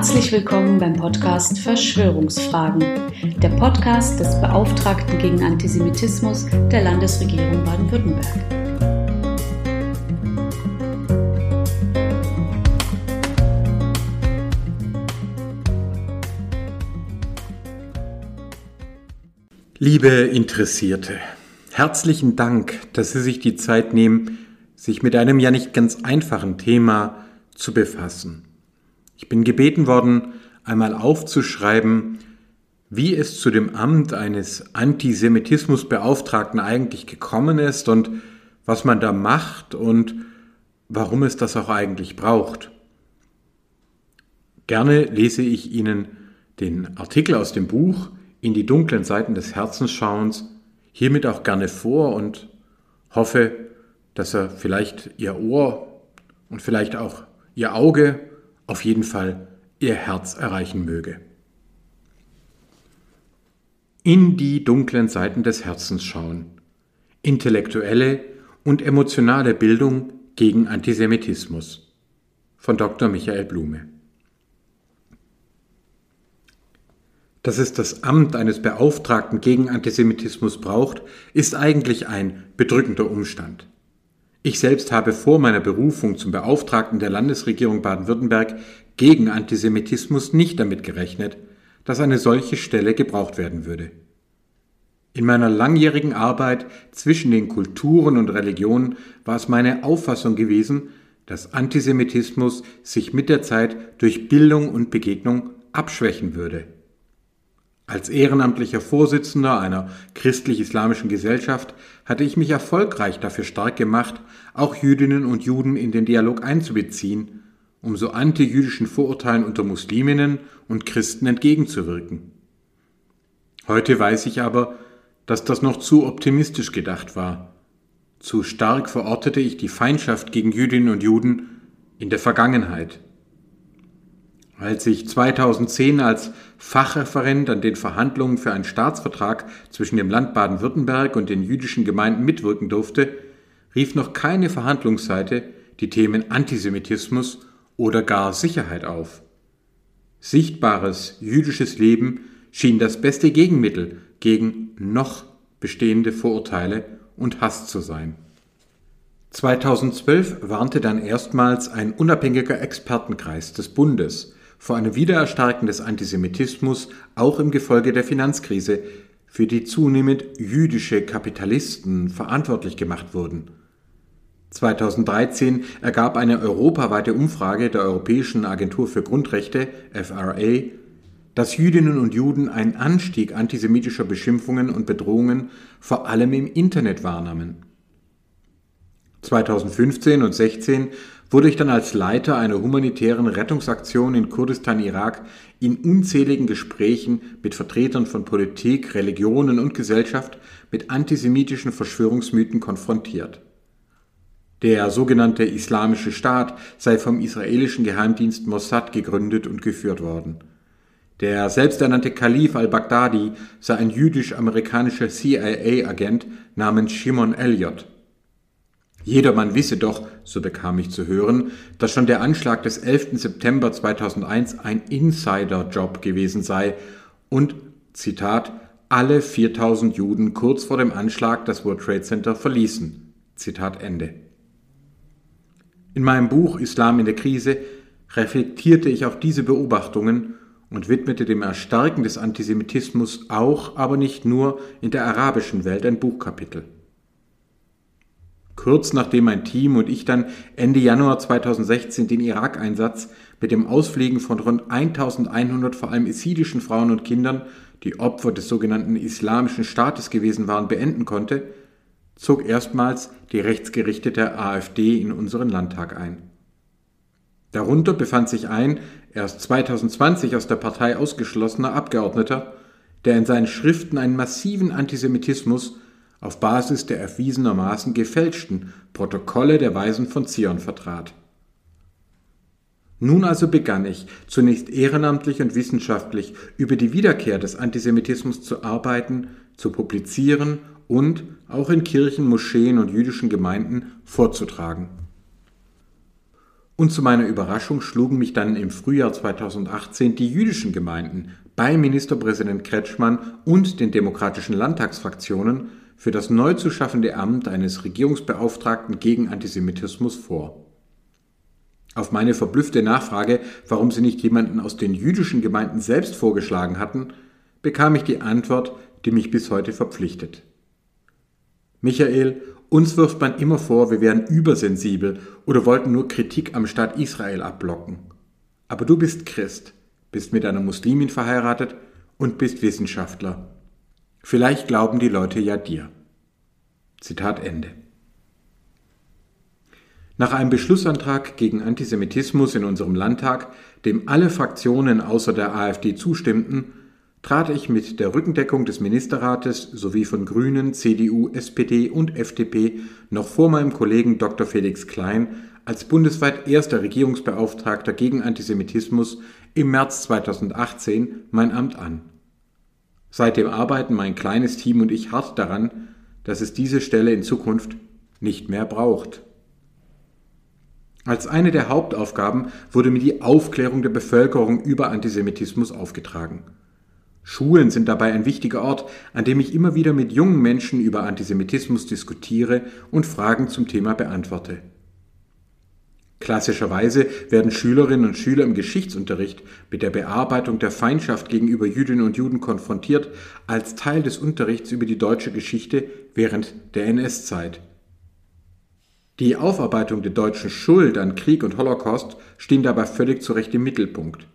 Herzlich willkommen beim Podcast Verschwörungsfragen, der Podcast des Beauftragten gegen Antisemitismus der Landesregierung Baden-Württemberg. Liebe Interessierte, herzlichen Dank, dass Sie sich die Zeit nehmen, sich mit einem ja nicht ganz einfachen Thema zu befassen. Ich bin gebeten worden, einmal aufzuschreiben, wie es zu dem Amt eines Antisemitismusbeauftragten eigentlich gekommen ist und was man da macht und warum es das auch eigentlich braucht. Gerne lese ich Ihnen den Artikel aus dem Buch In die dunklen Seiten des Herzensschauens hiermit auch gerne vor und hoffe, dass er vielleicht Ihr Ohr und vielleicht auch Ihr Auge auf jeden Fall ihr Herz erreichen möge. In die dunklen Seiten des Herzens schauen. Intellektuelle und emotionale Bildung gegen Antisemitismus von Dr. Michael Blume. Dass es das Amt eines Beauftragten gegen Antisemitismus braucht, ist eigentlich ein bedrückender Umstand. Ich selbst habe vor meiner Berufung zum Beauftragten der Landesregierung Baden-Württemberg gegen Antisemitismus nicht damit gerechnet, dass eine solche Stelle gebraucht werden würde. In meiner langjährigen Arbeit zwischen den Kulturen und Religionen war es meine Auffassung gewesen, dass Antisemitismus sich mit der Zeit durch Bildung und Begegnung abschwächen würde. Als ehrenamtlicher Vorsitzender einer christlich-islamischen Gesellschaft hatte ich mich erfolgreich dafür stark gemacht, auch Jüdinnen und Juden in den Dialog einzubeziehen, um so antijüdischen Vorurteilen unter Musliminnen und Christen entgegenzuwirken. Heute weiß ich aber, dass das noch zu optimistisch gedacht war. Zu stark verortete ich die Feindschaft gegen Jüdinnen und Juden in der Vergangenheit. Als ich 2010 als Fachreferent an den Verhandlungen für einen Staatsvertrag zwischen dem Land Baden-Württemberg und den jüdischen Gemeinden mitwirken durfte, rief noch keine Verhandlungsseite die Themen Antisemitismus oder gar Sicherheit auf. Sichtbares jüdisches Leben schien das beste Gegenmittel gegen noch bestehende Vorurteile und Hass zu sein. 2012 warnte dann erstmals ein unabhängiger Expertenkreis des Bundes vor einem Wiedererstarken des Antisemitismus auch im Gefolge der Finanzkrise, für die zunehmend jüdische Kapitalisten verantwortlich gemacht wurden. 2013 ergab eine europaweite Umfrage der Europäischen Agentur für Grundrechte FRA, dass Jüdinnen und Juden einen Anstieg antisemitischer Beschimpfungen und Bedrohungen vor allem im Internet wahrnahmen. 2015 und 2016 wurde ich dann als Leiter einer humanitären Rettungsaktion in Kurdistan, Irak, in unzähligen Gesprächen mit Vertretern von Politik, Religionen und Gesellschaft mit antisemitischen Verschwörungsmythen konfrontiert. Der sogenannte Islamische Staat sei vom israelischen Geheimdienst Mossad gegründet und geführt worden. Der selbsternannte Kalif al-Baghdadi sei ein jüdisch-amerikanischer CIA-Agent namens Shimon Elliott. Jedermann wisse doch, so bekam ich zu hören, dass schon der Anschlag des 11. September 2001 ein Insider-Job gewesen sei und, Zitat, alle 4000 Juden kurz vor dem Anschlag das World Trade Center verließen. Zitat Ende. In meinem Buch Islam in der Krise reflektierte ich auch diese Beobachtungen und widmete dem Erstarken des Antisemitismus auch, aber nicht nur in der arabischen Welt ein Buchkapitel. Kurz nachdem mein Team und ich dann Ende Januar 2016 den Irak-Einsatz mit dem Ausfliegen von rund 1100 vor allem isidischen Frauen und Kindern, die Opfer des sogenannten Islamischen Staates gewesen waren, beenden konnte, zog erstmals die rechtsgerichtete AfD in unseren Landtag ein. Darunter befand sich ein erst 2020 aus der Partei ausgeschlossener Abgeordneter, der in seinen Schriften einen massiven Antisemitismus auf Basis der erwiesenermaßen gefälschten Protokolle der Weisen von Zion vertrat. Nun also begann ich, zunächst ehrenamtlich und wissenschaftlich über die Wiederkehr des Antisemitismus zu arbeiten, zu publizieren und auch in Kirchen, Moscheen und jüdischen Gemeinden vorzutragen. Und zu meiner Überraschung schlugen mich dann im Frühjahr 2018 die jüdischen Gemeinden bei Ministerpräsident Kretschmann und den demokratischen Landtagsfraktionen für das neu zu schaffende Amt eines Regierungsbeauftragten gegen Antisemitismus vor. Auf meine verblüffte Nachfrage, warum sie nicht jemanden aus den jüdischen Gemeinden selbst vorgeschlagen hatten, bekam ich die Antwort, die mich bis heute verpflichtet. Michael, uns wirft man immer vor, wir wären übersensibel oder wollten nur Kritik am Staat Israel abblocken. Aber du bist Christ, bist mit einer Muslimin verheiratet und bist Wissenschaftler. Vielleicht glauben die Leute ja dir. Zitat Ende. Nach einem Beschlussantrag gegen Antisemitismus in unserem Landtag, dem alle Fraktionen außer der AfD zustimmten, trat ich mit der Rückendeckung des Ministerrates sowie von Grünen, CDU, SPD und FDP noch vor meinem Kollegen Dr. Felix Klein als bundesweit erster Regierungsbeauftragter gegen Antisemitismus im März 2018 mein Amt an. Seitdem arbeiten mein kleines Team und ich hart daran, dass es diese Stelle in Zukunft nicht mehr braucht. Als eine der Hauptaufgaben wurde mir die Aufklärung der Bevölkerung über Antisemitismus aufgetragen. Schulen sind dabei ein wichtiger Ort, an dem ich immer wieder mit jungen Menschen über Antisemitismus diskutiere und Fragen zum Thema beantworte. Klassischerweise werden Schülerinnen und Schüler im Geschichtsunterricht mit der Bearbeitung der Feindschaft gegenüber Jüdinnen und Juden konfrontiert als Teil des Unterrichts über die deutsche Geschichte während der NS-Zeit. Die Aufarbeitung der deutschen Schuld an Krieg und Holocaust stehen dabei völlig zu Recht im Mittelpunkt.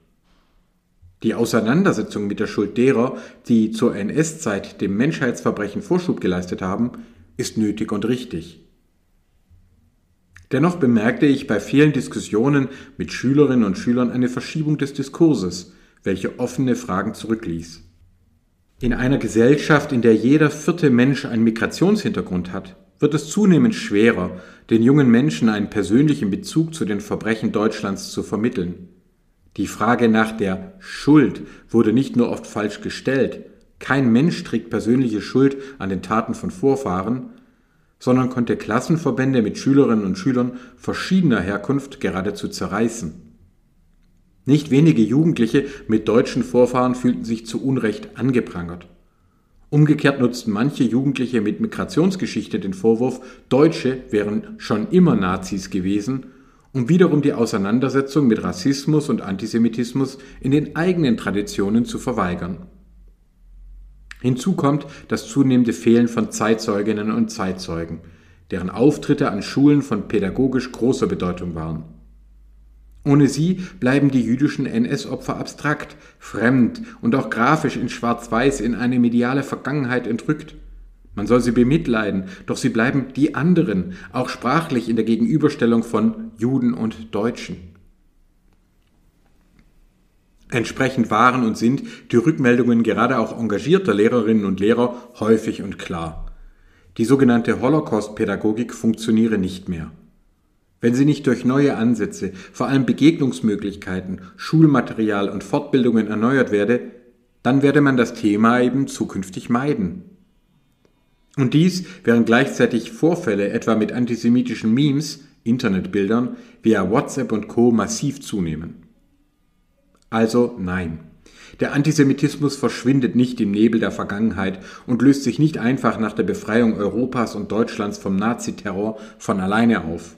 Die Auseinandersetzung mit der Schuld derer, die zur NS-Zeit dem Menschheitsverbrechen Vorschub geleistet haben, ist nötig und richtig. Dennoch bemerkte ich bei vielen Diskussionen mit Schülerinnen und Schülern eine Verschiebung des Diskurses, welche offene Fragen zurückließ. In einer Gesellschaft, in der jeder vierte Mensch einen Migrationshintergrund hat, wird es zunehmend schwerer, den jungen Menschen einen persönlichen Bezug zu den Verbrechen Deutschlands zu vermitteln. Die Frage nach der Schuld wurde nicht nur oft falsch gestellt, kein Mensch trägt persönliche Schuld an den Taten von Vorfahren, sondern konnte Klassenverbände mit Schülerinnen und Schülern verschiedener Herkunft geradezu zerreißen. Nicht wenige Jugendliche mit deutschen Vorfahren fühlten sich zu Unrecht angeprangert. Umgekehrt nutzten manche Jugendliche mit Migrationsgeschichte den Vorwurf, Deutsche wären schon immer Nazis gewesen um wiederum die Auseinandersetzung mit Rassismus und Antisemitismus in den eigenen Traditionen zu verweigern. Hinzu kommt das zunehmende Fehlen von Zeitzeuginnen und Zeitzeugen, deren Auftritte an Schulen von pädagogisch großer Bedeutung waren. Ohne sie bleiben die jüdischen NS-Opfer abstrakt, fremd und auch grafisch in Schwarz-Weiß in eine mediale Vergangenheit entrückt. Man soll sie bemitleiden, doch sie bleiben die anderen, auch sprachlich in der Gegenüberstellung von Juden und Deutschen. Entsprechend waren und sind die Rückmeldungen gerade auch engagierter Lehrerinnen und Lehrer häufig und klar. Die sogenannte Holocaust-Pädagogik funktioniere nicht mehr. Wenn sie nicht durch neue Ansätze, vor allem Begegnungsmöglichkeiten, Schulmaterial und Fortbildungen erneuert werde, dann werde man das Thema eben zukünftig meiden. Und dies, während gleichzeitig Vorfälle etwa mit antisemitischen Memes, Internetbildern, via WhatsApp und Co. massiv zunehmen. Also nein. Der Antisemitismus verschwindet nicht im Nebel der Vergangenheit und löst sich nicht einfach nach der Befreiung Europas und Deutschlands vom Naziterror von alleine auf.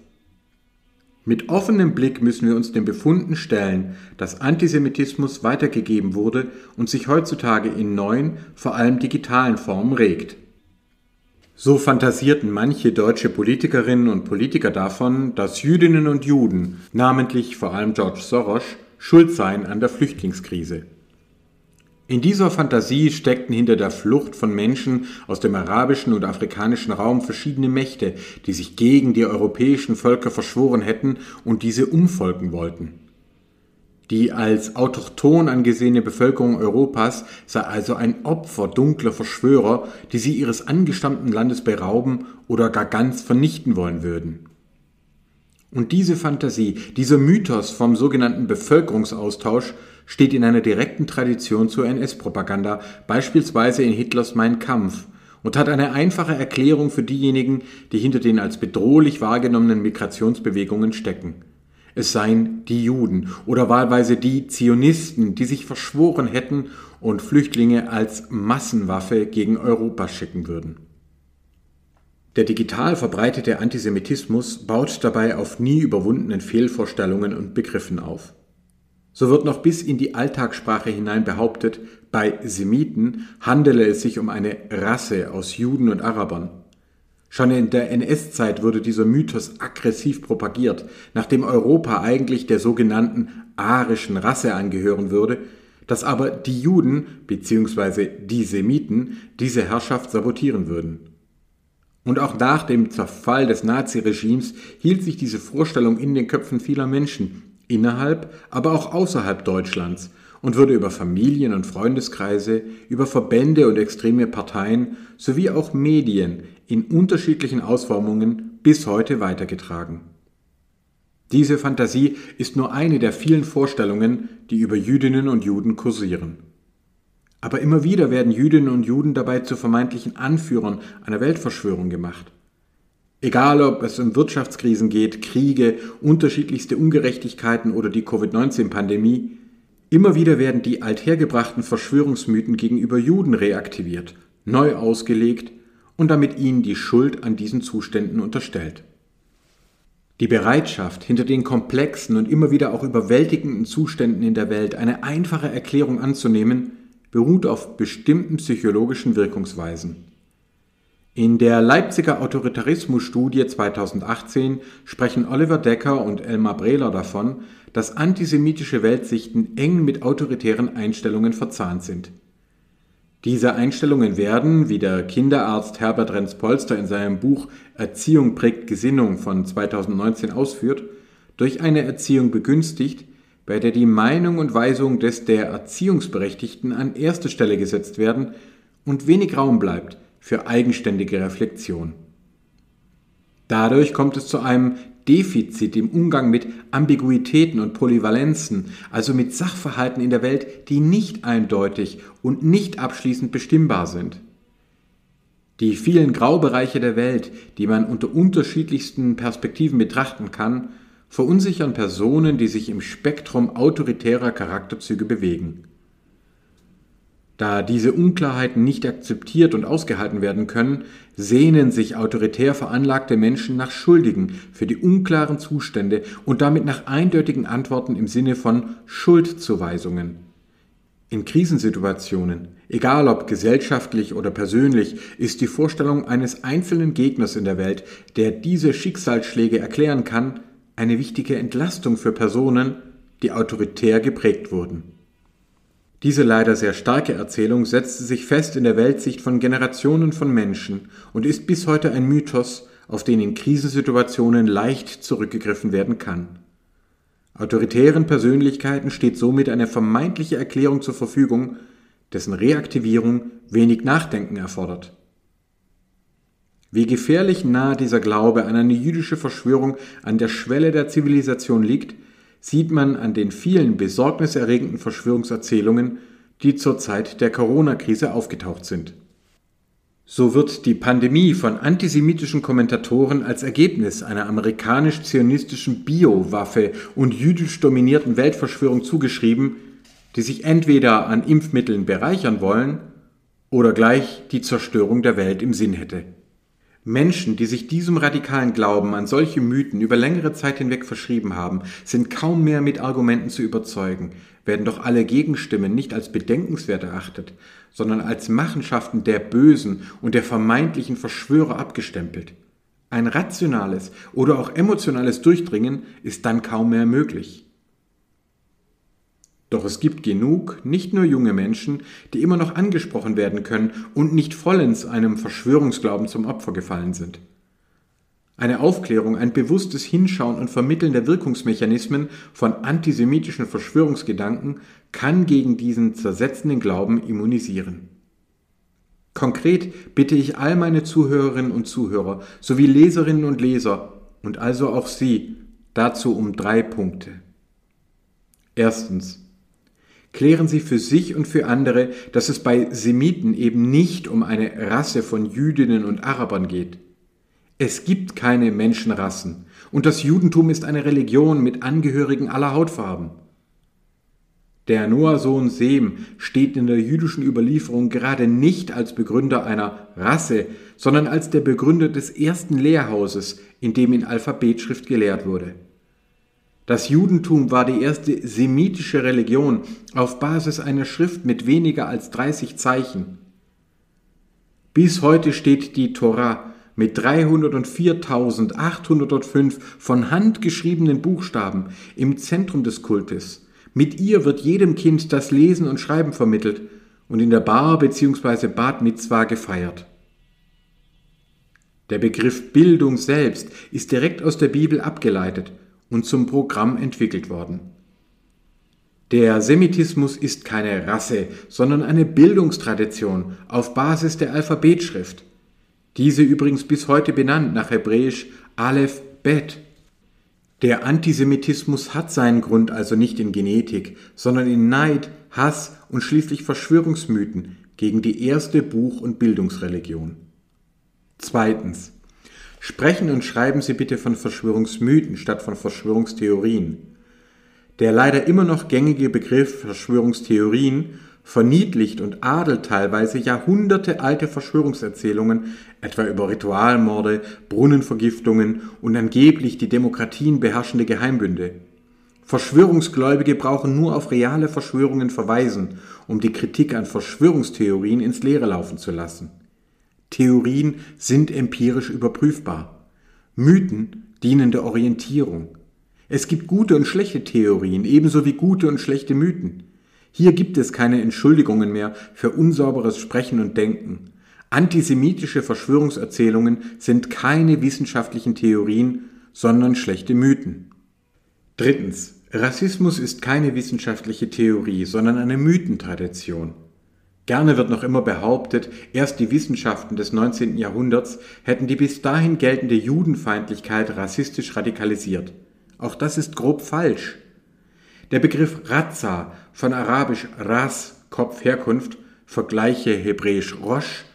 Mit offenem Blick müssen wir uns den Befunden stellen, dass Antisemitismus weitergegeben wurde und sich heutzutage in neuen, vor allem digitalen Formen regt. So fantasierten manche deutsche Politikerinnen und Politiker davon, dass Jüdinnen und Juden, namentlich vor allem George Soros, schuld seien an der Flüchtlingskrise. In dieser Fantasie steckten hinter der Flucht von Menschen aus dem arabischen und afrikanischen Raum verschiedene Mächte, die sich gegen die europäischen Völker verschworen hätten und diese umfolgen wollten. Die als autochthon angesehene Bevölkerung Europas sei also ein Opfer dunkler Verschwörer, die sie ihres angestammten Landes berauben oder gar ganz vernichten wollen würden. Und diese Fantasie, dieser Mythos vom sogenannten Bevölkerungsaustausch steht in einer direkten Tradition zur NS-Propaganda, beispielsweise in Hitlers Mein Kampf, und hat eine einfache Erklärung für diejenigen, die hinter den als bedrohlich wahrgenommenen Migrationsbewegungen stecken. es seien die Juden oder wahlweise die Zionisten, die sich verschworen hätten und Flüchtlinge als Massenwaffe gegen Europa schicken würden. Der digital verbreitete Antisemitismus baut dabei auf nie überwundenen Fehlvorstellungen und Begriffen auf. So wird noch bis in die Alltagssprache hinein behauptet, bei Semiten handele es sich um eine Rasse aus Juden und Arabern. Schon in der NS-Zeit wurde dieser Mythos aggressiv propagiert, nachdem Europa eigentlich der sogenannten arischen Rasse angehören würde, dass aber die Juden bzw. die Semiten diese Herrschaft sabotieren würden. Und auch nach dem Zerfall des Naziregimes hielt sich diese Vorstellung in den Köpfen vieler Menschen, innerhalb, aber auch außerhalb Deutschlands und wurde über Familien und Freundeskreise, über Verbände und extreme Parteien sowie auch Medien in unterschiedlichen Ausformungen bis heute weitergetragen. Diese Fantasie ist nur eine der vielen Vorstellungen, die über Jüdinnen und Juden kursieren. Aber immer wieder werden Jüdinnen und Juden dabei zu vermeintlichen Anführern einer Weltverschwörung gemacht. Egal ob es um Wirtschaftskrisen geht, Kriege, unterschiedlichste Ungerechtigkeiten oder die Covid-19-Pandemie, immer wieder werden die althergebrachten Verschwörungsmythen gegenüber Juden reaktiviert, neu ausgelegt und damit ihnen die Schuld an diesen Zuständen unterstellt. Die Bereitschaft, hinter den komplexen und immer wieder auch überwältigenden Zuständen in der Welt eine einfache Erklärung anzunehmen, beruht auf bestimmten psychologischen Wirkungsweisen. In der Leipziger Autoritarismusstudie 2018 sprechen Oliver Decker und Elmar Brehler davon, dass antisemitische Weltsichten eng mit autoritären Einstellungen verzahnt sind. Diese Einstellungen werden, wie der Kinderarzt Herbert Renz-Polster in seinem Buch Erziehung prägt Gesinnung von 2019 ausführt, durch eine Erziehung begünstigt, bei der die Meinung und Weisung des der Erziehungsberechtigten an erste Stelle gesetzt werden und wenig Raum bleibt für eigenständige Reflexion. Dadurch kommt es zu einem Defizit im Umgang mit Ambiguitäten und Polyvalenzen, also mit Sachverhalten in der Welt, die nicht eindeutig und nicht abschließend bestimmbar sind. Die vielen Graubereiche der Welt, die man unter unterschiedlichsten Perspektiven betrachten kann, verunsichern Personen, die sich im Spektrum autoritärer Charakterzüge bewegen. Da diese Unklarheiten nicht akzeptiert und ausgehalten werden können, sehnen sich autoritär veranlagte Menschen nach Schuldigen für die unklaren Zustände und damit nach eindeutigen Antworten im Sinne von Schuldzuweisungen. In Krisensituationen, egal ob gesellschaftlich oder persönlich, ist die Vorstellung eines einzelnen Gegners in der Welt, der diese Schicksalsschläge erklären kann, eine wichtige Entlastung für Personen, die autoritär geprägt wurden. Diese leider sehr starke Erzählung setzte sich fest in der Weltsicht von Generationen von Menschen und ist bis heute ein Mythos, auf den in Krisensituationen leicht zurückgegriffen werden kann. Autoritären Persönlichkeiten steht somit eine vermeintliche Erklärung zur Verfügung, dessen Reaktivierung wenig Nachdenken erfordert. Wie gefährlich nah dieser Glaube an eine jüdische Verschwörung an der Schwelle der Zivilisation liegt, sieht man an den vielen besorgniserregenden Verschwörungserzählungen, die zur Zeit der Corona-Krise aufgetaucht sind. So wird die Pandemie von antisemitischen Kommentatoren als Ergebnis einer amerikanisch-zionistischen Biowaffe und jüdisch dominierten Weltverschwörung zugeschrieben, die sich entweder an Impfmitteln bereichern wollen oder gleich die Zerstörung der Welt im Sinn hätte. Menschen, die sich diesem radikalen Glauben an solche Mythen über längere Zeit hinweg verschrieben haben, sind kaum mehr mit Argumenten zu überzeugen, werden doch alle Gegenstimmen nicht als bedenkenswert erachtet, sondern als Machenschaften der Bösen und der vermeintlichen Verschwörer abgestempelt. Ein rationales oder auch emotionales Durchdringen ist dann kaum mehr möglich. Doch es gibt genug, nicht nur junge Menschen, die immer noch angesprochen werden können und nicht vollends einem Verschwörungsglauben zum Opfer gefallen sind. Eine Aufklärung, ein bewusstes Hinschauen und Vermitteln der Wirkungsmechanismen von antisemitischen Verschwörungsgedanken kann gegen diesen zersetzenden Glauben immunisieren. Konkret bitte ich all meine Zuhörerinnen und Zuhörer sowie Leserinnen und Leser und also auch Sie dazu um drei Punkte. Erstens. Klären Sie für sich und für andere, dass es bei Semiten eben nicht um eine Rasse von Jüdinnen und Arabern geht. Es gibt keine Menschenrassen und das Judentum ist eine Religion mit Angehörigen aller Hautfarben. Der Noah-Sohn Sem steht in der jüdischen Überlieferung gerade nicht als Begründer einer Rasse, sondern als der Begründer des ersten Lehrhauses, in dem in Alphabetschrift gelehrt wurde. Das Judentum war die erste semitische Religion auf Basis einer Schrift mit weniger als 30 Zeichen. Bis heute steht die Torah mit 304.805 von Hand geschriebenen Buchstaben im Zentrum des Kultes mit ihr wird jedem Kind das Lesen und Schreiben vermittelt und in der Bar bzw. Bad Mitzwa gefeiert. Der Begriff Bildung selbst ist direkt aus der Bibel abgeleitet und zum Programm entwickelt worden. Der Semitismus ist keine Rasse, sondern eine Bildungstradition auf Basis der Alphabetschrift. Diese übrigens bis heute benannt nach Hebräisch Aleph Bet, der Antisemitismus hat seinen Grund also nicht in Genetik, sondern in Neid, Hass und schließlich Verschwörungsmythen gegen die erste Buch- und Bildungsreligion. Zweitens. Sprechen und schreiben Sie bitte von Verschwörungsmythen statt von Verschwörungstheorien. Der leider immer noch gängige Begriff Verschwörungstheorien verniedlicht und adelt teilweise jahrhundertealte Verschwörungserzählungen, etwa über Ritualmorde, Brunnenvergiftungen und angeblich die Demokratien beherrschende Geheimbünde. Verschwörungsgläubige brauchen nur auf reale Verschwörungen verweisen, um die Kritik an Verschwörungstheorien ins Leere laufen zu lassen. Theorien sind empirisch überprüfbar. Mythen dienen der Orientierung. Es gibt gute und schlechte Theorien, ebenso wie gute und schlechte Mythen. Hier gibt es keine Entschuldigungen mehr für unsauberes Sprechen und Denken. Antisemitische Verschwörungserzählungen sind keine wissenschaftlichen Theorien, sondern schlechte Mythen. Drittens. Rassismus ist keine wissenschaftliche Theorie, sondern eine Mythentradition. Gerne wird noch immer behauptet, erst die Wissenschaften des 19. Jahrhunderts hätten die bis dahin geltende Judenfeindlichkeit rassistisch radikalisiert. Auch das ist grob falsch. Der Begriff Razza von arabisch Ras, Kopf, Herkunft, Vergleiche hebräisch Rosh,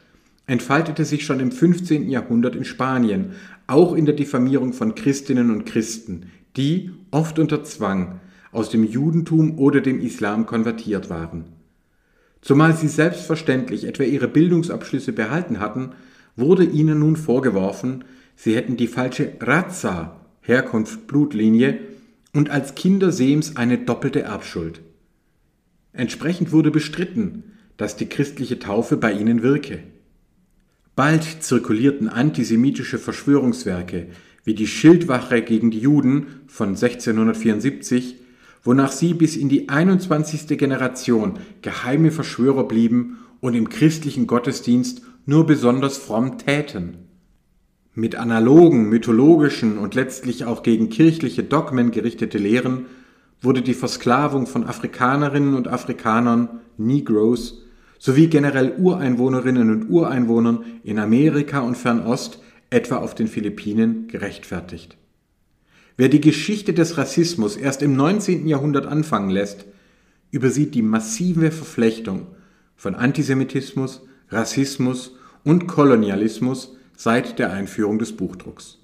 entfaltete sich schon im 15. Jahrhundert in Spanien, auch in der Diffamierung von Christinnen und Christen, die, oft unter Zwang, aus dem Judentum oder dem Islam konvertiert waren. Zumal sie selbstverständlich etwa ihre Bildungsabschlüsse behalten hatten, wurde ihnen nun vorgeworfen, sie hätten die falsche Razza, Herkunft Blutlinie, und als Kinder Sems eine doppelte Erbschuld. Entsprechend wurde bestritten, dass die christliche Taufe bei ihnen wirke. Bald zirkulierten antisemitische Verschwörungswerke wie die Schildwache gegen die Juden von 1674, wonach sie bis in die 21. Generation geheime Verschwörer blieben und im christlichen Gottesdienst nur besonders fromm täten. Mit analogen, mythologischen und letztlich auch gegen kirchliche Dogmen gerichtete Lehren wurde die Versklavung von Afrikanerinnen und Afrikanern, Negroes, sowie generell Ureinwohnerinnen und Ureinwohnern in Amerika und Fernost, etwa auf den Philippinen, gerechtfertigt. Wer die Geschichte des Rassismus erst im 19. Jahrhundert anfangen lässt, übersieht die massive Verflechtung von Antisemitismus, Rassismus und Kolonialismus seit der Einführung des Buchdrucks.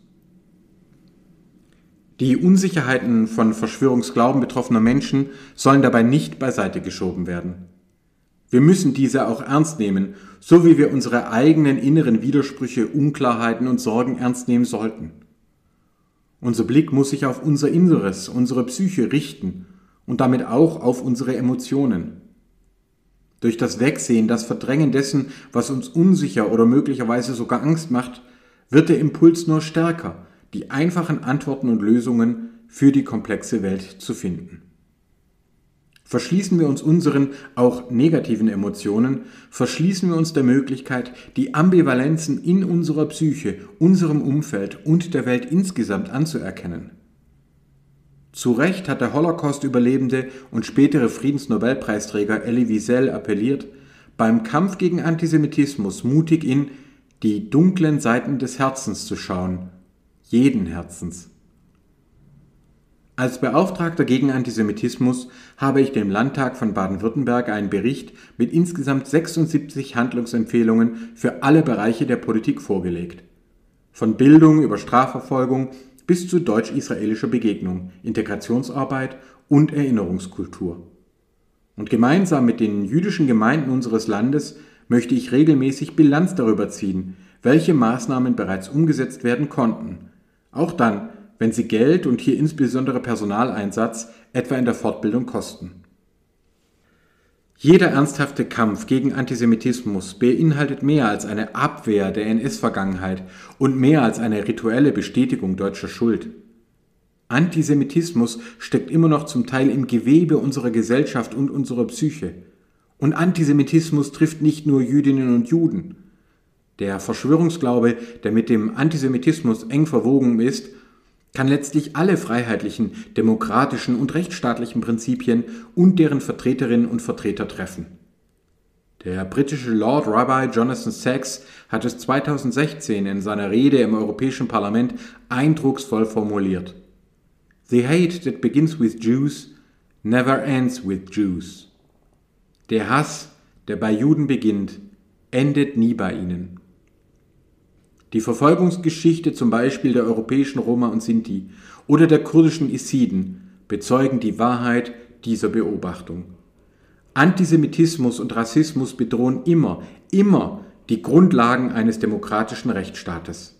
Die Unsicherheiten von Verschwörungsglauben betroffener Menschen sollen dabei nicht beiseite geschoben werden. Wir müssen diese auch ernst nehmen, so wie wir unsere eigenen inneren Widersprüche, Unklarheiten und Sorgen ernst nehmen sollten. Unser Blick muss sich auf unser Inneres, unsere Psyche richten und damit auch auf unsere Emotionen. Durch das Wegsehen, das Verdrängen dessen, was uns unsicher oder möglicherweise sogar Angst macht, wird der Impuls nur stärker die einfachen Antworten und Lösungen für die komplexe Welt zu finden. Verschließen wir uns unseren auch negativen Emotionen, verschließen wir uns der Möglichkeit, die Ambivalenzen in unserer Psyche, unserem Umfeld und der Welt insgesamt anzuerkennen. Zu Recht hat der Holocaust-Überlebende und spätere Friedensnobelpreisträger Elie Wiesel appelliert, beim Kampf gegen Antisemitismus mutig in die dunklen Seiten des Herzens zu schauen jeden Herzens. Als Beauftragter gegen Antisemitismus habe ich dem Landtag von Baden-Württemberg einen Bericht mit insgesamt 76 Handlungsempfehlungen für alle Bereiche der Politik vorgelegt. von Bildung über Strafverfolgung bis zu deutsch-israelischer Begegnung, Integrationsarbeit und Erinnerungskultur. Und gemeinsam mit den jüdischen Gemeinden unseres Landes möchte ich regelmäßig Bilanz darüber ziehen, welche Maßnahmen bereits umgesetzt werden konnten, auch dann, wenn sie Geld und hier insbesondere Personaleinsatz etwa in der Fortbildung kosten. Jeder ernsthafte Kampf gegen Antisemitismus beinhaltet mehr als eine Abwehr der NS-Vergangenheit und mehr als eine rituelle Bestätigung deutscher Schuld. Antisemitismus steckt immer noch zum Teil im Gewebe unserer Gesellschaft und unserer Psyche. Und Antisemitismus trifft nicht nur Jüdinnen und Juden. Der Verschwörungsglaube, der mit dem Antisemitismus eng verwogen ist, kann letztlich alle freiheitlichen, demokratischen und rechtsstaatlichen Prinzipien und deren Vertreterinnen und Vertreter treffen. Der britische Lord Rabbi Jonathan Sachs hat es 2016 in seiner Rede im Europäischen Parlament eindrucksvoll formuliert. The hate that begins with Jews never ends with Jews. Der Hass, der bei Juden beginnt, endet nie bei ihnen. Die Verfolgungsgeschichte zum Beispiel der europäischen Roma und Sinti oder der kurdischen Isiden bezeugen die Wahrheit dieser Beobachtung. Antisemitismus und Rassismus bedrohen immer, immer die Grundlagen eines demokratischen Rechtsstaates.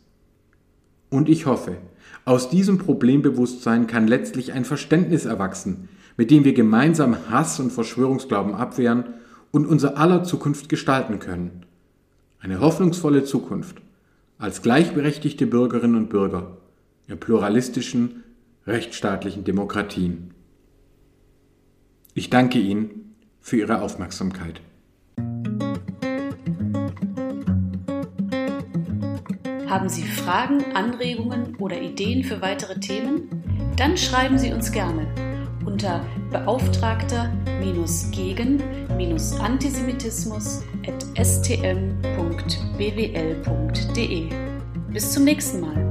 Und ich hoffe, aus diesem Problembewusstsein kann letztlich ein Verständnis erwachsen, mit dem wir gemeinsam Hass und Verschwörungsglauben abwehren und unser aller Zukunft gestalten können. Eine hoffnungsvolle Zukunft als gleichberechtigte Bürgerinnen und Bürger in pluralistischen, rechtsstaatlichen Demokratien. Ich danke Ihnen für Ihre Aufmerksamkeit. Haben Sie Fragen, Anregungen oder Ideen für weitere Themen? Dann schreiben Sie uns gerne unter beauftragter-gegen-antisemitismus.stm.bwl.de. Bis zum nächsten Mal.